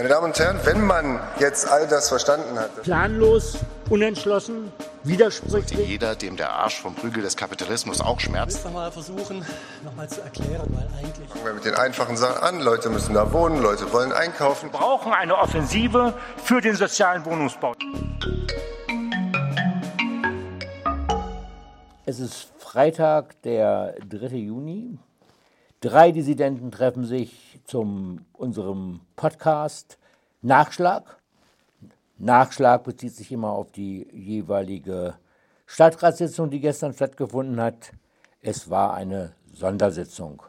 Meine Damen und Herren, wenn man jetzt all das verstanden hat. Planlos, unentschlossen, widersprüchlich. Jeder, dem der Arsch vom Prügel des Kapitalismus auch schmerzt. Ich will mal versuchen, nochmal zu erklären, weil eigentlich. Fangen wir mit den einfachen Sachen an. Leute müssen da wohnen, Leute wollen einkaufen. Wir brauchen eine Offensive für den sozialen Wohnungsbau. Es ist Freitag, der 3. Juni. Drei Dissidenten treffen sich zu unserem Podcast Nachschlag. Nachschlag bezieht sich immer auf die jeweilige Stadtratssitzung, die gestern stattgefunden hat. Es war eine Sondersitzung.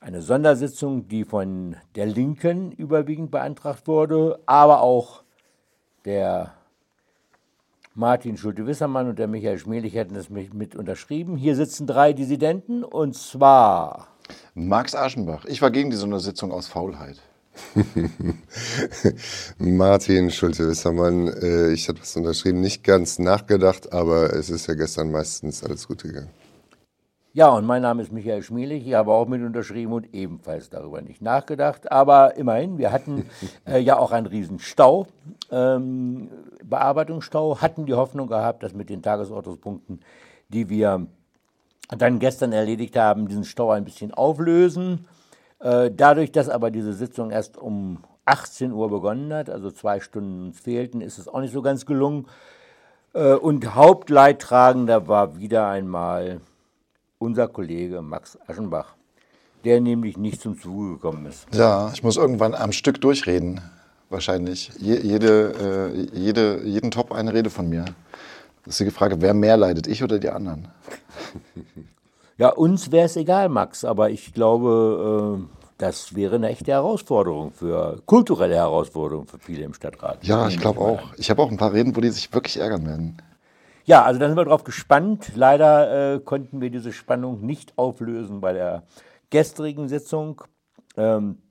Eine Sondersitzung, die von der Linken überwiegend beantragt wurde, aber auch der Martin Schulte-Wissermann und der Michael Schmelich hätten es mit unterschrieben. Hier sitzen drei Dissidenten und zwar Max Aschenbach. Ich war gegen die Sondersitzung aus Faulheit. Martin Schulte-Wissermann, äh, ich hatte was unterschrieben, nicht ganz nachgedacht, aber es ist ja gestern meistens alles gut gegangen. Ja, und mein Name ist Michael Schmielig. Ich habe auch mit unterschrieben und ebenfalls darüber nicht nachgedacht. Aber immerhin, wir hatten äh, ja auch einen riesen Stau, ähm, Bearbeitungsstau, hatten die Hoffnung gehabt, dass mit den Tagesordnungspunkten, die wir dann gestern erledigt haben, diesen Stau ein bisschen auflösen. Äh, dadurch, dass aber diese Sitzung erst um 18 Uhr begonnen hat, also zwei Stunden uns fehlten, ist es auch nicht so ganz gelungen. Äh, und Hauptleidtragender war wieder einmal unser Kollege Max Aschenbach, der nämlich nicht zum Zuge gekommen ist. Ja, ich muss irgendwann am Stück durchreden, wahrscheinlich. Je, jede, äh, jede, jeden Top eine Rede von mir. Das ist die Frage, wer mehr leidet, ich oder die anderen? Ja, uns wäre es egal, Max, aber ich glaube, äh, das wäre eine echte Herausforderung für, kulturelle Herausforderung für viele im Stadtrat. Ja, ich glaube auch. Ich habe auch ein paar Reden, wo die sich wirklich ärgern werden. Ja, also da sind wir drauf gespannt. Leider äh, konnten wir diese Spannung nicht auflösen bei der gestrigen Sitzung. Ähm,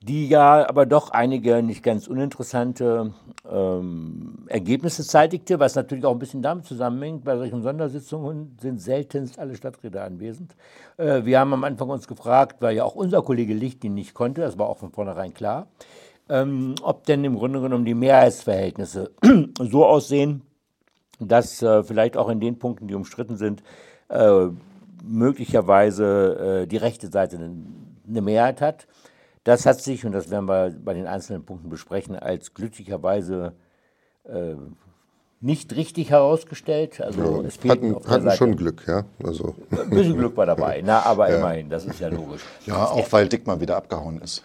die ja aber doch einige nicht ganz uninteressante ähm, Ergebnisse zeitigte, was natürlich auch ein bisschen damit zusammenhängt. Bei solchen Sondersitzungen sind seltenst alle Stadträte anwesend. Äh, wir haben am Anfang uns gefragt, weil ja auch unser Kollege Licht ihn nicht konnte, das war auch von vornherein klar, ähm, ob denn im Grunde genommen die Mehrheitsverhältnisse so aussehen, dass äh, vielleicht auch in den Punkten, die umstritten sind, äh, möglicherweise äh, die rechte Seite eine Mehrheit hat. Das hat sich, und das werden wir bei den einzelnen Punkten besprechen, als glücklicherweise äh, nicht richtig herausgestellt. Also ja, es hatten, hatten schon Glück, ja. Also. Ein bisschen Glück war dabei, na, aber ja. immerhin, das ist ja logisch. Ja, auch weil Dick mal wieder abgehauen ist.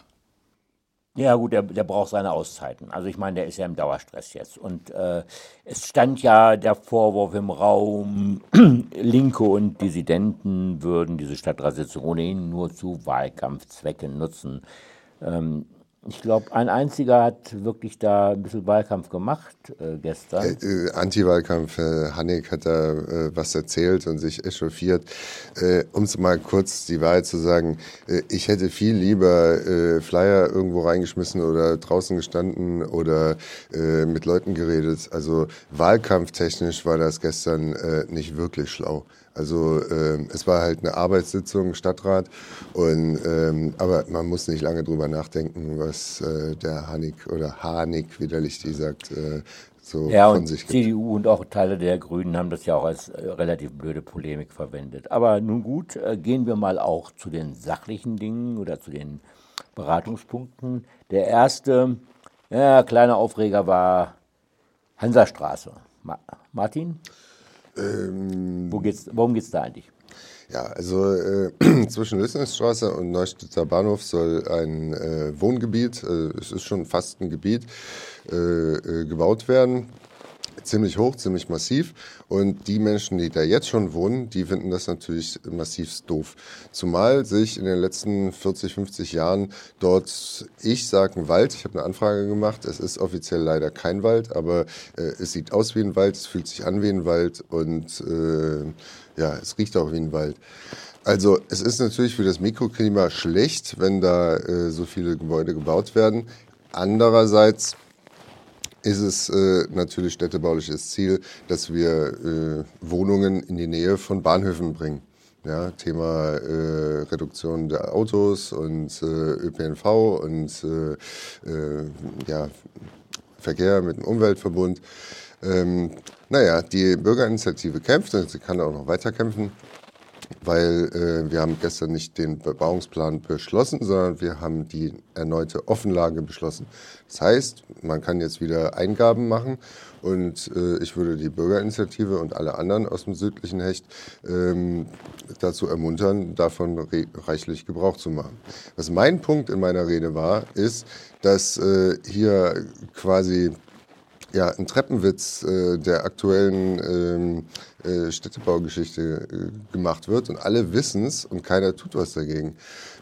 Ja gut, der, der braucht seine Auszeiten. Also ich meine, der ist ja im Dauerstress jetzt. Und äh, es stand ja der Vorwurf im Raum, Linke und Dissidenten würden diese Stadtratssitzung ohnehin nur zu Wahlkampfzwecken nutzen. Ähm, ich glaube, ein einziger hat wirklich da ein bisschen Wahlkampf gemacht äh, gestern. Äh, äh, Anti-Wahlkampf. Äh, Hannek hat da äh, was erzählt und sich echauffiert. Äh, um es mal kurz die Wahrheit zu sagen, ich hätte viel lieber Flyer irgendwo reingeschmissen oder draußen gestanden oder mit Leuten geredet. Also wahlkampftechnisch war das gestern nicht wirklich schlau. Also äh, es war halt eine Arbeitssitzung, Stadtrat, und, ähm, aber man muss nicht lange drüber nachdenken, was äh, der Hanik oder Hanik, wie der Lichti sagt, äh, so ja, von sich gibt. CDU und auch Teile der Grünen haben das ja auch als äh, relativ blöde Polemik verwendet. Aber nun gut, äh, gehen wir mal auch zu den sachlichen Dingen oder zu den Beratungspunkten. Der erste ja, kleine Aufreger war Hansastraße. Ma Martin? Ähm, Wo geht's, worum geht es da eigentlich? Ja, also äh, zwischen Lüssningsstraße und Neustädter Bahnhof soll ein äh, Wohngebiet, äh, es ist schon fast ein Gebiet, äh, äh, gebaut werden ziemlich hoch, ziemlich massiv. Und die Menschen, die da jetzt schon wohnen, die finden das natürlich massiv doof. Zumal sich in den letzten 40, 50 Jahren dort, ich sage ein Wald, ich habe eine Anfrage gemacht, es ist offiziell leider kein Wald, aber äh, es sieht aus wie ein Wald, es fühlt sich an wie ein Wald und äh, ja, es riecht auch wie ein Wald. Also es ist natürlich für das Mikroklima schlecht, wenn da äh, so viele Gebäude gebaut werden. Andererseits ist es äh, natürlich städtebauliches Ziel, dass wir äh, Wohnungen in die Nähe von Bahnhöfen bringen. Ja, Thema äh, Reduktion der Autos und äh, ÖPNV und äh, äh, ja, Verkehr mit dem Umweltverbund. Ähm, naja, die Bürgerinitiative kämpft und sie kann auch noch weiter kämpfen weil äh, wir haben gestern nicht den Bebauungsplan beschlossen, sondern wir haben die erneute Offenlage beschlossen. Das heißt, man kann jetzt wieder Eingaben machen und äh, ich würde die Bürgerinitiative und alle anderen aus dem südlichen Hecht ähm, dazu ermuntern, davon reichlich Gebrauch zu machen. Was mein Punkt in meiner Rede war, ist, dass äh, hier quasi ja, ein Treppenwitz äh, der aktuellen ähm, äh, Städtebaugeschichte äh, gemacht wird und alle wissen es und keiner tut was dagegen.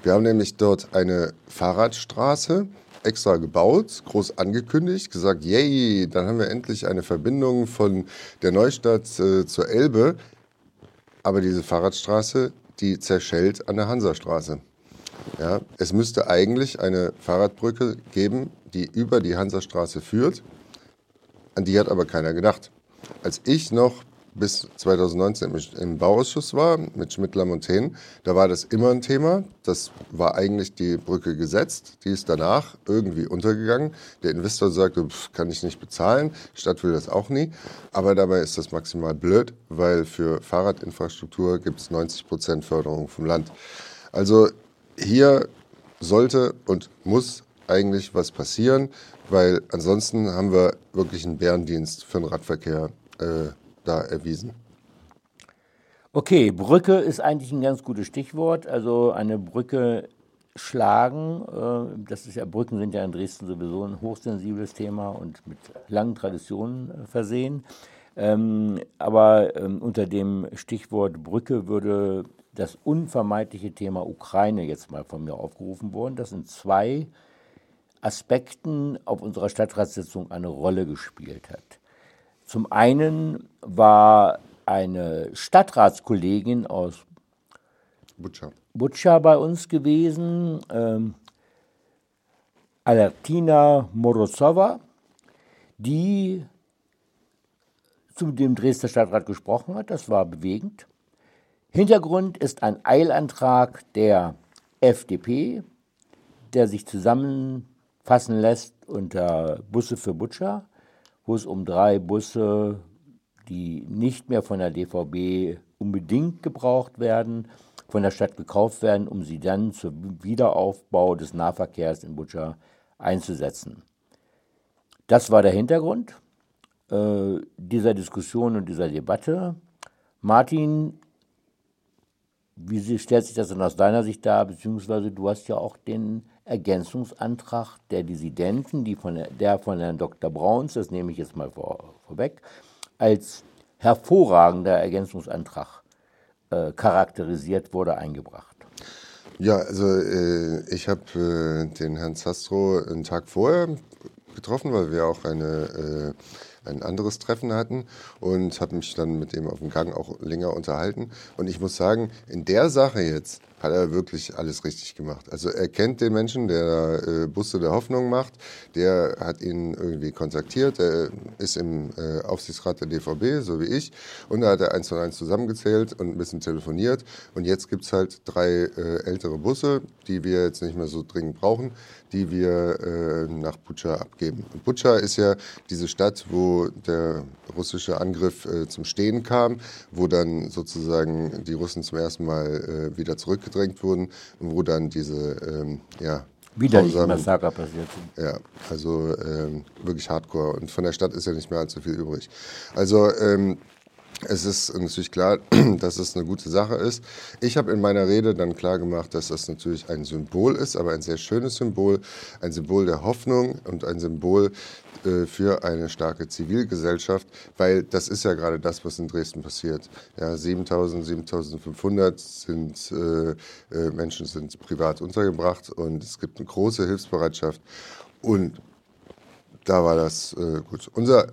Wir haben nämlich dort eine Fahrradstraße extra gebaut, groß angekündigt, gesagt, yay, dann haben wir endlich eine Verbindung von der Neustadt äh, zur Elbe. Aber diese Fahrradstraße, die zerschellt an der Hansastraße. Ja, es müsste eigentlich eine Fahrradbrücke geben, die über die Hansastraße führt. An die hat aber keiner gedacht. Als ich noch bis 2019 im Bauausschuss war mit Schmidt-Lamontaine, da war das immer ein Thema. Das war eigentlich die Brücke gesetzt. Die ist danach irgendwie untergegangen. Der Investor sagte, pff, kann ich nicht bezahlen. Stadt will das auch nie. Aber dabei ist das maximal blöd, weil für Fahrradinfrastruktur gibt es 90 Prozent Förderung vom Land. Also hier sollte und muss eigentlich was passieren, weil ansonsten haben wir wirklich einen Bärendienst für den Radverkehr äh, da erwiesen. Okay, Brücke ist eigentlich ein ganz gutes Stichwort. Also eine Brücke schlagen, äh, das ist ja, Brücken sind ja in Dresden sowieso ein hochsensibles Thema und mit langen Traditionen äh, versehen. Ähm, aber ähm, unter dem Stichwort Brücke würde das unvermeidliche Thema Ukraine jetzt mal von mir aufgerufen worden. Das sind zwei Aspekten auf unserer Stadtratssitzung eine Rolle gespielt hat. Zum einen war eine Stadtratskollegin aus Butscha, Butscha bei uns gewesen, ähm, Alertina Morozova, die zu dem Dresdner Stadtrat gesprochen hat. Das war bewegend. Hintergrund ist ein Eilantrag der FDP, der sich zusammen fassen lässt unter Busse für Butcher, wo es um drei Busse, die nicht mehr von der DVB unbedingt gebraucht werden, von der Stadt gekauft werden, um sie dann zum Wiederaufbau des Nahverkehrs in Butcher einzusetzen. Das war der Hintergrund äh, dieser Diskussion und dieser Debatte. Martin, wie stellt sich das denn aus deiner Sicht dar? Beziehungsweise du hast ja auch den Ergänzungsantrag der Dissidenten, die von der, von Herrn Dr. Brauns, das nehme ich jetzt mal vor, vorweg, als hervorragender Ergänzungsantrag äh, charakterisiert wurde, eingebracht. Ja, also äh, ich habe äh, den Herrn Zastro einen Tag vorher getroffen, weil wir auch eine, äh, ein anderes Treffen hatten und habe mich dann mit ihm auf dem Gang auch länger unterhalten. Und ich muss sagen, in der Sache jetzt, hat er wirklich alles richtig gemacht. Also er kennt den Menschen, der äh, Busse der Hoffnung macht, der hat ihn irgendwie kontaktiert, er ist im äh, Aufsichtsrat der DVB, so wie ich, und da hat er eins von eins zusammengezählt und ein bisschen telefoniert. Und jetzt gibt es halt drei äh, ältere Busse, die wir jetzt nicht mehr so dringend brauchen, die wir äh, nach Butscha abgeben. Und Butscha ist ja diese Stadt, wo der russische Angriff äh, zum Stehen kam, wo dann sozusagen die Russen zum ersten Mal äh, wieder zurück zurückgedrängt wurden und wo dann diese, ähm, ja, Widerliche Massaker passiert sind. Ja, also ähm, wirklich hardcore. Und von der Stadt ist ja nicht mehr allzu viel übrig. Also ähm, es ist natürlich klar, dass es eine gute Sache ist. Ich habe in meiner Rede dann klar gemacht, dass das natürlich ein Symbol ist, aber ein sehr schönes Symbol, ein Symbol der Hoffnung und ein Symbol äh, für eine starke Zivilgesellschaft, weil das ist ja gerade das, was in Dresden passiert. Ja, 7000, 7500 sind, äh, äh, Menschen sind privat untergebracht und es gibt eine große Hilfsbereitschaft und da war das äh, gut. Unser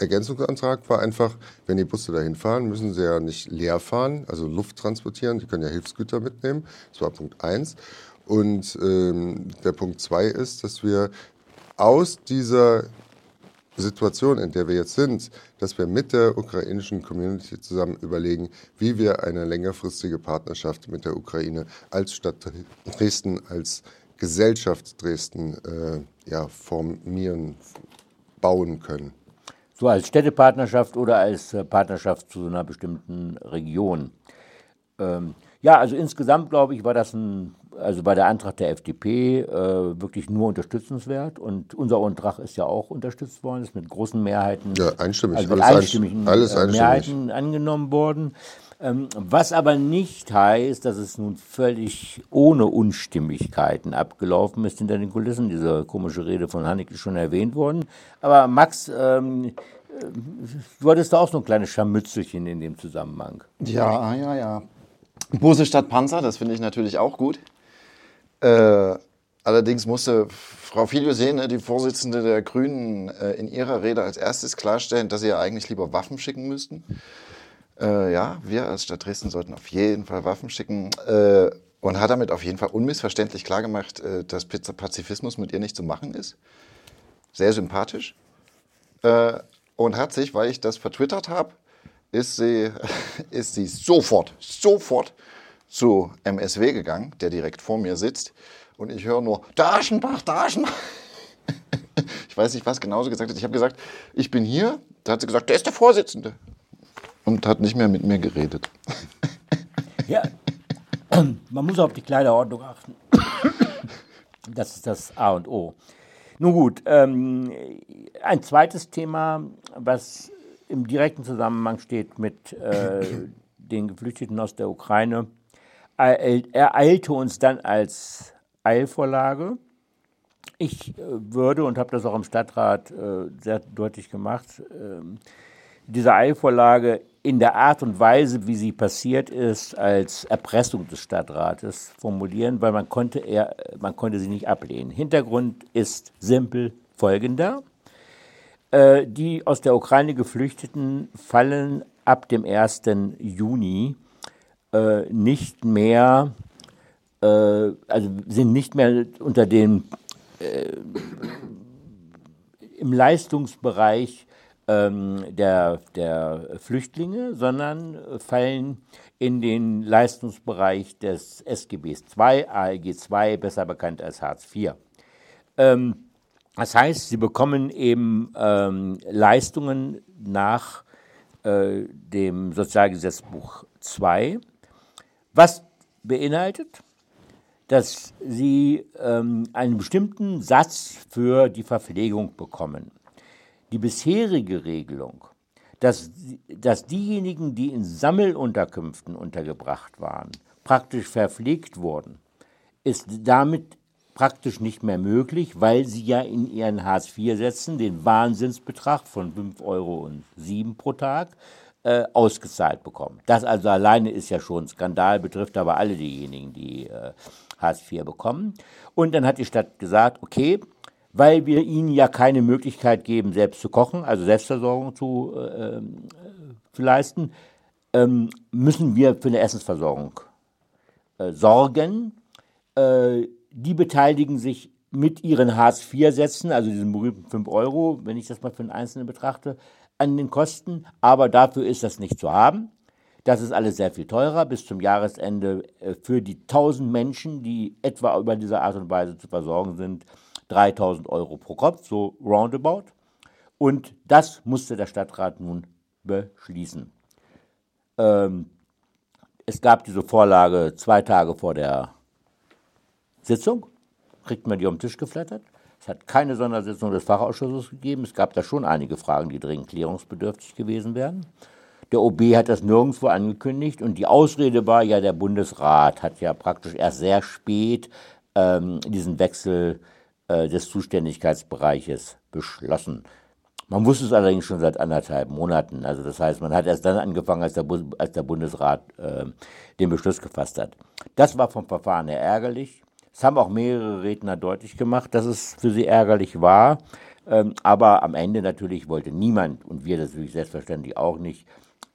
Ergänzungsantrag war einfach, wenn die Busse dahin fahren, müssen sie ja nicht leer fahren, also Luft transportieren, die können ja Hilfsgüter mitnehmen. Das war Punkt 1. Und ähm, der Punkt 2 ist, dass wir aus dieser Situation, in der wir jetzt sind, dass wir mit der ukrainischen Community zusammen überlegen, wie wir eine längerfristige Partnerschaft mit der Ukraine als Stadt Dresden, als Gesellschaft Dresden äh, ja, formieren, bauen können. So als Städtepartnerschaft oder als äh, Partnerschaft zu so einer bestimmten Region. Ähm, ja, also insgesamt glaube ich, war das ein, also war der Antrag der FDP äh, wirklich nur unterstützenswert und unser Antrag ist ja auch unterstützt worden, ist mit großen Mehrheiten, ja, einstimmig, also alles, einstimmigen alles äh, einstimmig. Mehrheiten angenommen worden. Ähm, was aber nicht heißt, dass es nun völlig ohne Unstimmigkeiten abgelaufen ist hinter den Kulissen. Diese komische Rede von Haneke ist schon erwähnt worden. Aber Max, ähm, du hattest da auch so ein kleines Scharmützelchen in dem Zusammenhang. Ja, ja, ja. Busse statt Panzer, das finde ich natürlich auch gut. Äh, allerdings musste Frau Filio sehen, ne, die Vorsitzende der Grünen, äh, in ihrer Rede als erstes klarstellen, dass sie ja eigentlich lieber Waffen schicken müssten. Äh, ja, wir als Stadt Dresden sollten auf jeden Fall Waffen schicken. Äh, und hat damit auf jeden Fall unmissverständlich klargemacht, äh, dass Pazifismus mit ihr nicht zu machen ist. Sehr sympathisch. Äh, und hat sich, weil ich das vertwittert habe, ist sie, ist sie sofort, sofort zu MSW gegangen, der direkt vor mir sitzt. Und ich höre nur, Daschenbach, Daschenbach. Ich weiß nicht, was genau sie gesagt hat. Ich habe gesagt, ich bin hier. Da hat sie gesagt, der ist der Vorsitzende. Und hat nicht mehr mit mir geredet. Ja, man muss auf die Kleiderordnung achten. Das ist das A und O. Nun gut, ähm, ein zweites Thema, was im direkten Zusammenhang steht mit äh, den Geflüchteten aus der Ukraine, ereilte uns dann als Eilvorlage. Ich äh, würde, und habe das auch im Stadtrat äh, sehr deutlich gemacht, ähm, diese Eilvorlage in der Art und Weise, wie sie passiert ist, als Erpressung des Stadtrates formulieren, weil man konnte, eher, man konnte sie nicht ablehnen. Hintergrund ist simpel folgender. Äh, die aus der Ukraine Geflüchteten fallen ab dem 1. Juni äh, nicht mehr, äh, also sind nicht mehr unter den äh, im Leistungsbereich ähm, der, der Flüchtlinge, sondern fallen in den Leistungsbereich des SGBs II, ALG II, besser bekannt als Hartz IV. Ähm, das heißt, sie bekommen eben ähm, Leistungen nach äh, dem Sozialgesetzbuch II, was beinhaltet, dass sie ähm, einen bestimmten Satz für die Verpflegung bekommen. Die bisherige Regelung, dass, dass diejenigen, die in Sammelunterkünften untergebracht waren, praktisch verpflegt wurden, ist damit praktisch nicht mehr möglich, weil sie ja in ihren Hartz-IV-Sätzen den Wahnsinnsbetrag von 5,07 Euro pro Tag äh, ausgezahlt bekommen. Das also alleine ist ja schon ein Skandal, betrifft aber alle diejenigen, die äh, Hartz IV bekommen. Und dann hat die Stadt gesagt, okay, weil wir ihnen ja keine Möglichkeit geben, selbst zu kochen, also Selbstversorgung zu, äh, zu leisten, ähm, müssen wir für eine Essensversorgung äh, sorgen. Äh, die beteiligen sich mit ihren Hartz-IV-Sätzen, also diesen berühmten 5 Euro, wenn ich das mal für einen Einzelnen betrachte, an den Kosten, aber dafür ist das nicht zu haben. Das ist alles sehr viel teurer. Bis zum Jahresende äh, für die 1000 Menschen, die etwa über diese Art und Weise zu versorgen sind, 3000 Euro pro Kopf, so roundabout. Und das musste der Stadtrat nun beschließen. Ähm, es gab diese Vorlage zwei Tage vor der Sitzung, kriegt man die auf den Tisch geflattert. Es hat keine Sondersitzung des Fachausschusses gegeben. Es gab da schon einige Fragen, die dringend klärungsbedürftig gewesen wären. Der OB hat das nirgendwo angekündigt und die Ausrede war ja, der Bundesrat hat ja praktisch erst sehr spät ähm, diesen Wechsel äh, des Zuständigkeitsbereiches beschlossen. Man wusste es allerdings schon seit anderthalb Monaten. Also das heißt, man hat erst dann angefangen, als der, Bu als der Bundesrat äh, den Beschluss gefasst hat. Das war vom Verfahren her ärgerlich. Es haben auch mehrere Redner deutlich gemacht, dass es für sie ärgerlich war. Ähm, aber am Ende natürlich wollte niemand, und wir natürlich selbstverständlich auch nicht,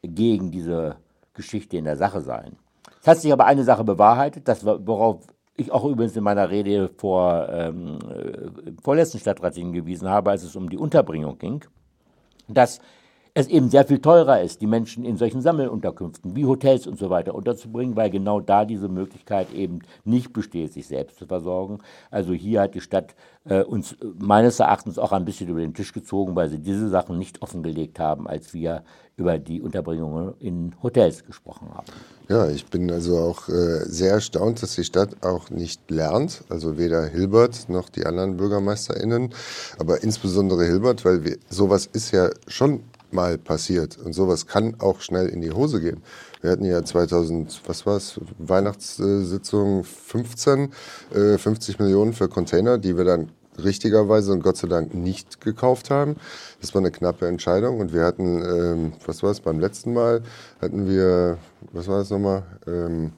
gegen diese Geschichte in der Sache sein. Es hat sich aber eine Sache bewahrheitet, das worauf ich auch übrigens in meiner Rede vor, ähm, äh, vorletzten Stadtrat hingewiesen habe, als es um die Unterbringung ging. dass es eben sehr viel teurer ist, die Menschen in solchen Sammelunterkünften wie Hotels und so weiter unterzubringen, weil genau da diese Möglichkeit eben nicht besteht, sich selbst zu versorgen. Also hier hat die Stadt äh, uns meines Erachtens auch ein bisschen über den Tisch gezogen, weil sie diese Sachen nicht offengelegt haben, als wir über die Unterbringung in Hotels gesprochen haben. Ja, ich bin also auch äh, sehr erstaunt, dass die Stadt auch nicht lernt, also weder Hilbert noch die anderen BürgermeisterInnen, aber insbesondere Hilbert, weil wir, sowas ist ja schon mal passiert. Und sowas kann auch schnell in die Hose gehen. Wir hatten ja 2000, was war es, Weihnachtssitzung 15, äh, 50 Millionen für Container, die wir dann richtigerweise und Gott sei Dank nicht gekauft haben. Das war eine knappe Entscheidung und wir hatten, ähm, was war es, beim letzten Mal hatten wir, was war das nochmal, ähm,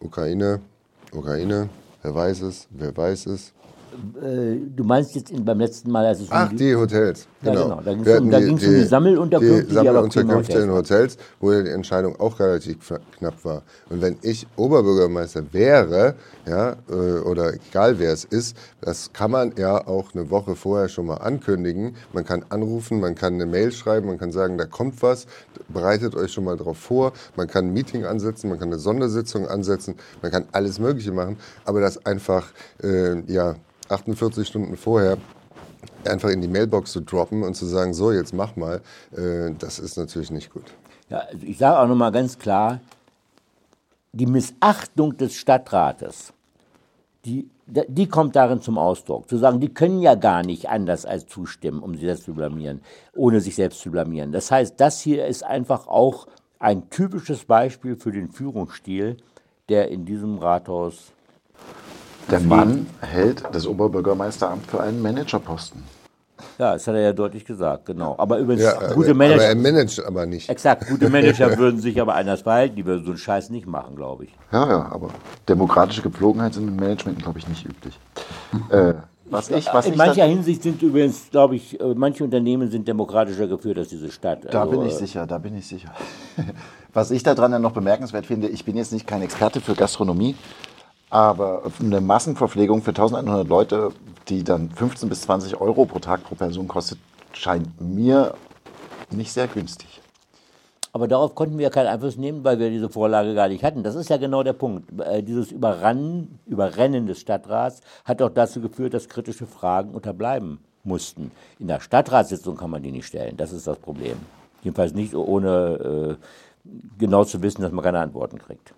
Ukraine, Ukraine, wer weiß es, wer weiß es, äh, du meinst jetzt in, beim letzten Mal, als es Ach, um die Hotels. Genau. Ja, genau. Da ging es um, um, die Sammelunterkünfte, die, Sammelunterkünfte die in Hotels, wo die Entscheidung auch relativ knapp war. Und wenn ich Oberbürgermeister wäre, ja, äh, oder egal wer es ist, das kann man ja auch eine Woche vorher schon mal ankündigen. Man kann anrufen, man kann eine Mail schreiben, man kann sagen, da kommt was, bereitet euch schon mal darauf vor. Man kann ein Meeting ansetzen, man kann eine Sondersitzung ansetzen, man kann alles Mögliche machen. Aber das einfach, äh, ja, 48 Stunden vorher einfach in die Mailbox zu droppen und zu sagen, so, jetzt mach mal, äh, das ist natürlich nicht gut. Ja, also ich sage auch nochmal ganz klar, die Missachtung des Stadtrates, die, die kommt darin zum Ausdruck. Zu sagen, die können ja gar nicht anders als zustimmen, um sich selbst zu blamieren, ohne sich selbst zu blamieren. Das heißt, das hier ist einfach auch ein typisches Beispiel für den Führungsstil, der in diesem Rathaus der Mann hält das Oberbürgermeisteramt für einen Managerposten. Ja, das hat er ja deutlich gesagt, genau. Aber übrigens, ja, gute Manager. Aber er managt aber nicht. Exakt, gute Manager würden sich aber anders verhalten, die würden so einen Scheiß nicht machen, glaube ich. Ja, ja, aber demokratische Gepflogenheit sind im Management, glaube ich, nicht üblich. äh, was ich, was in mancher Hinsicht sind übrigens, glaube ich, äh, manche Unternehmen sind demokratischer geführt als diese Stadt. Da also, bin ich sicher, da bin ich sicher. was ich daran dann noch bemerkenswert finde, ich bin jetzt nicht kein Experte für Gastronomie, aber eine Massenverpflegung für 1100 Leute, die dann 15 bis 20 Euro pro Tag pro Person kostet, scheint mir nicht sehr günstig. Aber darauf konnten wir ja keinen Einfluss nehmen, weil wir diese Vorlage gar nicht hatten. Das ist ja genau der Punkt. Äh, dieses Überrennen, Überrennen des Stadtrats hat auch dazu geführt, dass kritische Fragen unterbleiben mussten. In der Stadtratssitzung kann man die nicht stellen. Das ist das Problem. Jedenfalls nicht ohne äh, genau zu wissen, dass man keine Antworten kriegt.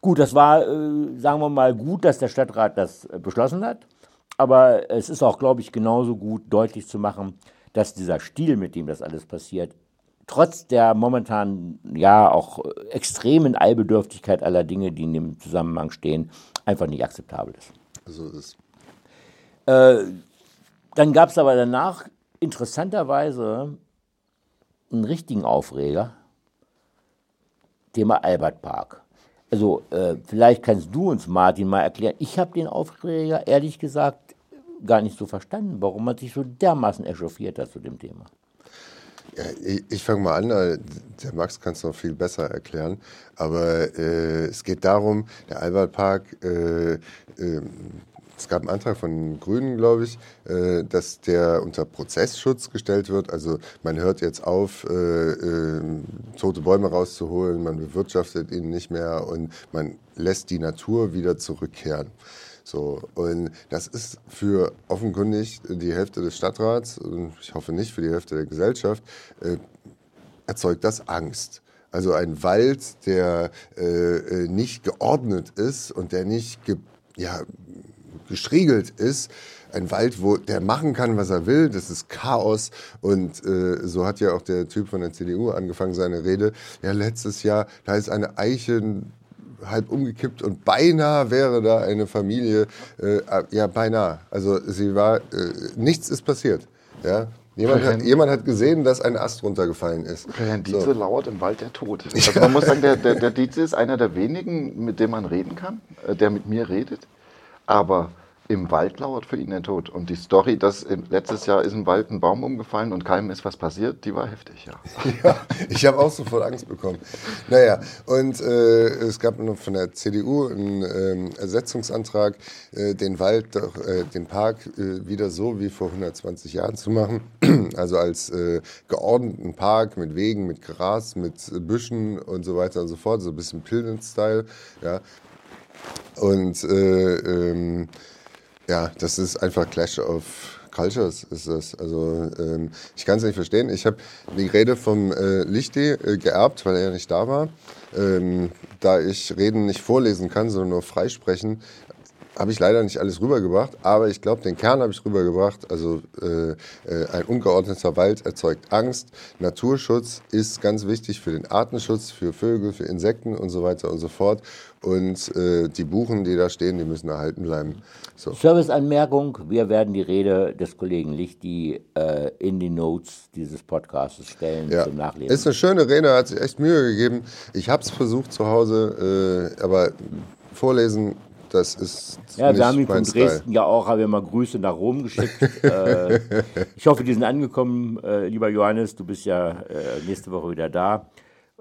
Gut, das war, äh, sagen wir mal, gut, dass der Stadtrat das äh, beschlossen hat. Aber es ist auch, glaube ich, genauso gut deutlich zu machen, dass dieser Stil, mit dem das alles passiert, trotz der momentan ja auch äh, extremen Eilbedürftigkeit aller Dinge, die in dem Zusammenhang stehen, einfach nicht akzeptabel ist. So ist es. Äh, dann gab es aber danach interessanterweise einen richtigen Aufreger, Thema Albert Park. Also äh, vielleicht kannst du uns, Martin, mal erklären. Ich habe den Aufreger ehrlich gesagt gar nicht so verstanden, warum man sich so dermaßen echauffiert hat zu dem Thema. Ja, ich, ich fange mal an, äh, der Max kann es noch viel besser erklären. Aber äh, es geht darum, der Albertpark äh, äh, es gab einen Antrag von den Grünen, glaube ich, äh, dass der unter Prozessschutz gestellt wird. Also man hört jetzt auf, äh, äh, tote Bäume rauszuholen, man bewirtschaftet ihn nicht mehr und man lässt die Natur wieder zurückkehren. So, und das ist für offenkundig die Hälfte des Stadtrats, und ich hoffe nicht für die Hälfte der Gesellschaft, erzeugt das Angst. Also ein Wald, der äh, nicht geordnet ist und der nicht ja, gestriegelt ist. Ein Wald, wo der machen kann, was er will. Das ist Chaos. Und äh, so hat ja auch der Typ von der CDU angefangen, seine Rede. Ja, letztes Jahr, da ist eine Eiche halb umgekippt und beinahe wäre da eine Familie, äh, ja beinahe. Also sie war, äh, nichts ist passiert. Ja, Jemand hat, jemand hat, gesehen, dass ein Ast runtergefallen ist. Herrn Dietze so. lauert im Wald der Tod. Also man muss sagen, der, der, der Dietze ist einer der wenigen, mit dem man reden kann, äh, der mit mir redet. Aber im Wald lauert für ihn der Tod. Und die Story, dass letztes Jahr ist im Wald ein Baum umgefallen und keinem ist was passiert, die war heftig, ja. Ja, ich habe auch sofort Angst bekommen. Naja, und äh, es gab von der CDU einen ähm, Ersetzungsantrag, äh, den Wald, äh, den Park äh, wieder so wie vor 120 Jahren zu machen. Also als äh, geordneten Park mit Wegen, mit Gras, mit Büschen und so weiter und so fort, so ein bisschen Pilgrim-Style. Ja. Und äh, ähm, ja, das ist einfach Clash of Cultures ist das. Also ähm, ich kann es nicht verstehen. Ich habe die Rede vom äh, Lichti äh, geerbt, weil er ja nicht da war. Ähm, da ich Reden nicht vorlesen kann, sondern nur freisprechen, habe ich leider nicht alles rübergebracht, aber ich glaube, den Kern habe ich rübergebracht. Also äh, äh, ein ungeordneter Wald erzeugt Angst. Naturschutz ist ganz wichtig für den Artenschutz, für Vögel, für Insekten und so weiter und so fort. Und äh, die Buchen, die da stehen, die müssen erhalten bleiben. So. Serviceanmerkung, wir werden die Rede des Kollegen Lichti äh, in die Notes dieses Podcasts stellen Ja, zum Nachlesen. ist eine schöne Rede, hat sich echt Mühe gegeben. Ich habe es versucht zu Hause, äh, aber vorlesen, das ist Ja, wir haben ihn von Style. Dresden ja auch, haben wir mal Grüße nach Rom geschickt. äh, ich hoffe, die sind angekommen, äh, lieber Johannes. Du bist ja äh, nächste Woche wieder da.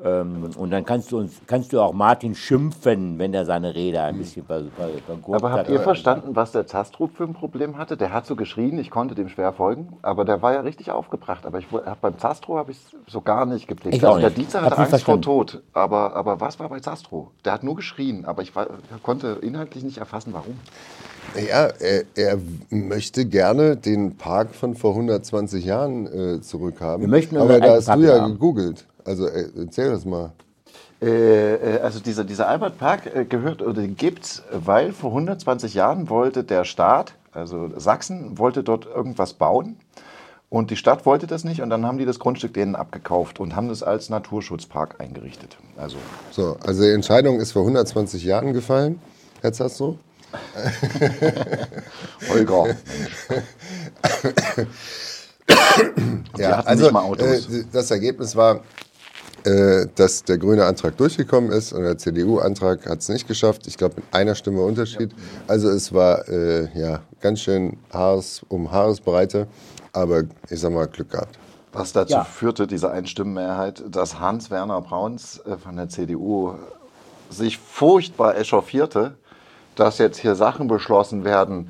Ähm, und dann kannst du uns, kannst du auch Martin schimpfen, wenn er seine Rede ein bisschen ver, ver, vergurkt Aber habt hat. ihr verstanden, was der Zastrup für ein Problem hatte? Der hat so geschrien, ich konnte dem schwer folgen, aber der war ja richtig aufgebracht. Aber ich, hab, beim Zastro habe ich es so gar nicht geblickt. Ich auch also der Hab hatte Angst vor verstanden. Tod. Aber, aber was war bei Zastro? Der hat nur geschrien, aber ich, war, konnte inhaltlich nicht erfassen, warum. Ja, er, er möchte gerne den Park von vor 120 Jahren äh, zurückhaben. Wir möchten aber da hast du Park ja haben. gegoogelt. Also äh, erzähl das mal. Äh, äh, also dieser, dieser Albert Park gehört oder den gibt's, weil vor 120 Jahren wollte der Staat, also Sachsen, wollte dort irgendwas bauen. Und die Stadt wollte das nicht und dann haben die das Grundstück denen abgekauft und haben das als Naturschutzpark eingerichtet. Also So, also die Entscheidung ist vor 120 Jahren gefallen, Herr Zastro. Holger. Ja, also Autos. Äh, das Ergebnis war, äh, dass der grüne Antrag durchgekommen ist und der CDU-Antrag hat es nicht geschafft. Ich glaube mit einer Stimme Unterschied. Also es war äh, ja ganz schön Haares um Haaresbreite, aber ich sag mal Glück gehabt. Was dazu Ja. führte, diese Einstimmenmehrheit, dass Hans-Werner Brauns äh, von der CDU sich furchtbar echauffierte, dass jetzt hier Sachen beschlossen werden,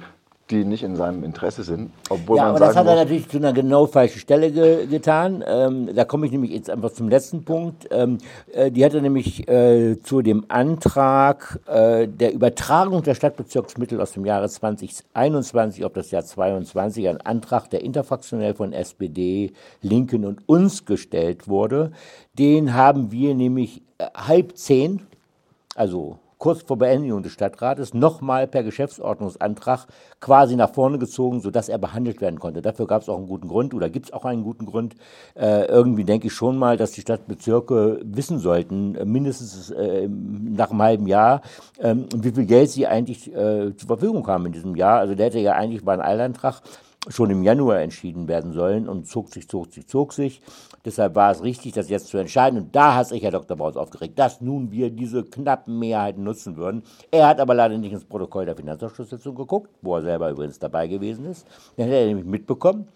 die nicht in seinem Interesse sind. Obwohl Ja, man aber das hat er muss, natürlich zu einer genau falschen Stelle ge getan. Ähm, da komme ich nämlich jetzt einfach zum letzten Punkt. Ähm, äh, die hat er nämlich äh, zu dem Antrag äh, der Übertragung der Stadtbezirksmittel aus dem Jahre 2021 auf das Jahr 22, ein Antrag, der interfraktionell von SPD, Linken und uns gestellt wurde. Den haben wir nämlich äh, halb zehn also kurz vor Beendigung des Stadtrates, nochmal per Geschäftsordnungsantrag quasi nach vorne gezogen, sodass er behandelt werden konnte. Dafür gab es auch einen guten Grund oder gibt es auch einen guten Grund. Äh, irgendwie denke ich schon mal, dass die Stadtbezirke wissen sollten, äh, mindestens äh, nach einem halben Jahr, ähm, wie viel Geld sie eigentlich äh, zur Verfügung haben in diesem Jahr. Also der hätte ja eigentlich bei einem Eilantrag schon im Januar entschieden werden sollen und zog sich, zog sich, zog sich. Deshalb war es richtig, das jetzt zu entscheiden. Und da hat sich Herr Dr. Braus aufgeregt, dass nun wir diese knappen Mehrheiten nutzen würden. Er hat aber leider nicht ins Protokoll der Finanzausschusssitzung geguckt, wo er selber übrigens dabei gewesen ist. Dann hätte er nämlich mitbekommen,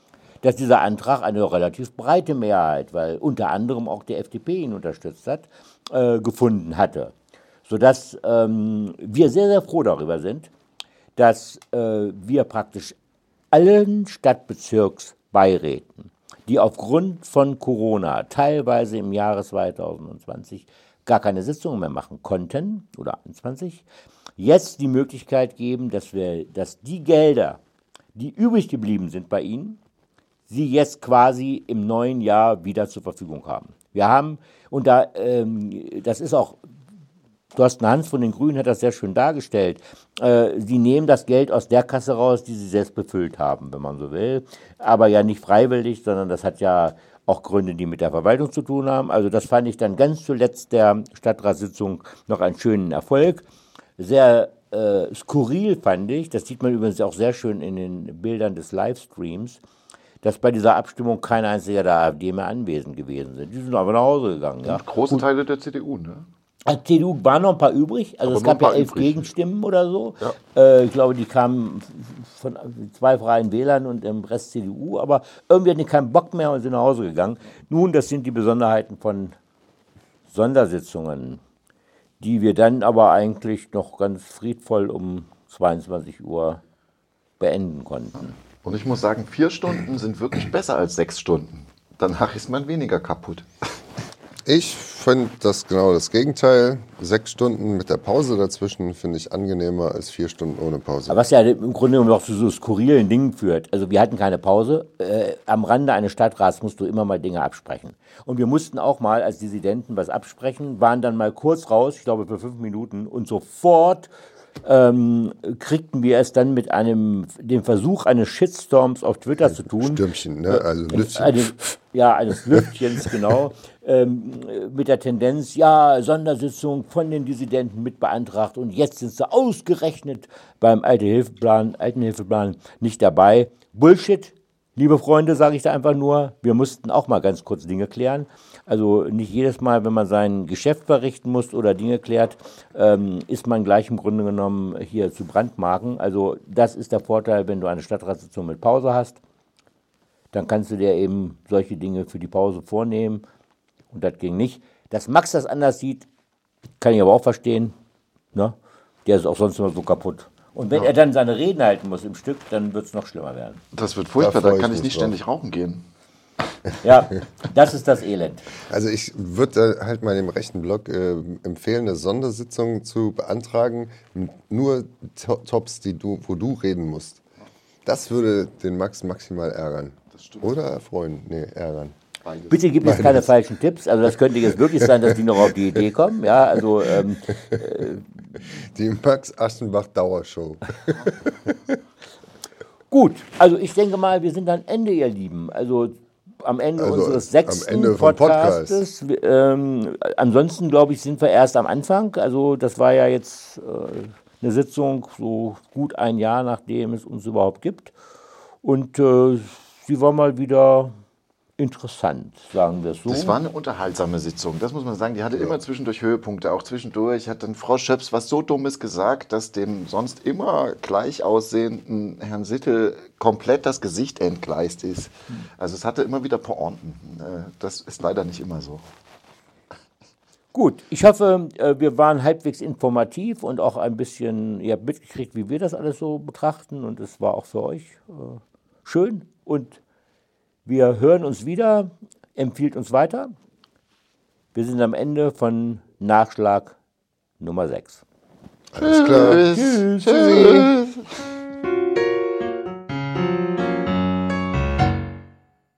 dass dieser Antrag eine relativ breite Mehrheit, weil unter anderem auch die FDP ihn unterstützt hat, äh, gefunden hatte. Sodass ähm, wir sehr, sehr froh darüber sind, dass äh, wir praktisch allen Stadtbezirksbeiräten, die aufgrund von Corona teilweise im Jahre 2020 gar keine Sitzungen mehr machen konnten oder 21, jetzt die Möglichkeit geben, dass wir, dass die Gelder, die übrig geblieben sind bei ihnen, sie jetzt quasi im neuen Jahr wieder zur Verfügung haben. Wir haben, und da, ähm, das ist auch Thorsten Hans von den Grünen hat das sehr schön dargestellt. Äh, sie nehmen das Geld aus der Kasse raus, die sie selbst befüllt haben, wenn man so will. Aber ja nicht freiwillig, sondern das hat ja auch Gründe, die mit der Verwaltung zu tun haben. Also das fand ich dann ganz zuletzt der Stadtratssitzung noch einen schönen Erfolg. Sehr äh, skurril fand ich, das sieht man übrigens auch sehr schön in den Bildern des Livestreams, dass bei dieser Abstimmung kein einziger der AfD mehr anwesend gewesen sind. Die sind einfach nach Hause gegangen. Ja. große Teile der CDU, ne? CDU waren noch ein paar übrig, also Aber es gab ja elf übrig. Gegenstimmen oder so. Äh, ich glaube, die kamen von zwei freien Wählern und dem Rest CDU, aber irgendwie hatten die keinen Bock mehr und sind nach Hause gegangen. Nun, das sind die Besonderheiten von Sondersitzungen, die wir dann aber eigentlich noch ganz friedvoll um 22 Uhr beenden konnten. Und ich muss sagen, vier Stunden sind wirklich besser als sechs Stunden. Danach ist man weniger kaputt. Ich finde das genau das Gegenteil. Sechs Stunden mit der Pause dazwischen finde ich angenehmer als vier Stunden ohne Pause. Was ja im Grunde genommen auch zu so skurrilen Dingen führt. Also wir hatten keine Pause. Äh, am Rande eines Stadtrats musst du immer mal Dinge absprechen. Und wir mussten auch mal als Dissidenten was absprechen, waren dann mal kurz raus, ich glaube für fünf Minuten, und sofort ähm, kriegten wir es dann mit einem, dem Versuch eines Shitstorms auf Twitter zu tun. Stürmchen, ne? Also Lüftchen. Eine, ja, eines Lüftchens, genau. Ähm, mit der Tendenz, ja, Sondersitzung von den Dissidenten mit beantragt und jetzt sind sie ausgerechnet beim Altenhilfeplan, Altenhilfeplan nicht dabei. Bullshit, liebe Freunde, sage ich da einfach nur. Wir mussten auch mal ganz kurz Dinge klären. Also nicht jedes Mal, wenn man sein Geschäft verrichten muss oder Dinge klärt, ähm, ist man gleich im Grunde genommen hier zu Brandmarken. Also das ist der Vorteil, wenn du eine Stadtratssitzung mit Pause hast dann kannst du dir eben solche Dinge für die Pause vornehmen. Und das ging nicht. Dass Max das anders sieht, kann ich aber auch verstehen. Ne? Der ist auch sonst immer so kaputt. Und wenn er dann seine Reden halten muss im Stück, dann wird es noch schlimmer werden. Das wird furchtbar, Da freu da ich kann ich mich nicht drauf. ständig rauchen gehen. Ja, das ist das Elend. Also ich würde halt mal dem rechten Blog äh, empfehlen, eine Sondersitzung zu beantragen, nur To- Tops, die du, wo du reden musst. Das würde den Max maximal ärgern. Oder erfreuen? Nee, ärgern. Bitte gib jetzt keine falschen Tipps. Also das könnte jetzt wirklich sein, dass die noch auf die Idee kommen. Ja, also ähm, Die Max Aschenbach Dauershow. Gut, also ich denke mal, wir sind am Ende, ihr Lieben. Also am Ende Also unseres sechsten Ende Podcast. Podcastes. Wir, Ähm, ansonsten, glaube ich, sind wir erst am Anfang. Also das war ja jetzt äh, eine Sitzung so gut ein Jahr, nachdem es uns überhaupt gibt. Und äh, sie war mal wieder interessant, sagen wir es so. Das war eine unterhaltsame Sitzung, das muss man sagen. Die hatte immer zwischendurch Höhepunkte, auch zwischendurch hat dann Frau Schöps was so Dummes gesagt, dass dem sonst immer gleich aussehenden Herrn Sittel komplett das Gesicht entgleist ist. Also es hatte immer wieder Pointen. Äh, Das ist leider nicht immer so. Gut, ich hoffe, äh, wir waren halbwegs informativ und auch ein bisschen, ihr habt mitgekriegt, wie wir das alles so betrachten und es war auch für euch äh, schön und wir hören uns wieder, empfiehlt uns weiter. Wir sind am Ende von Nachschlag Nummer 6. Alles klar. Tschüss. Tschüss.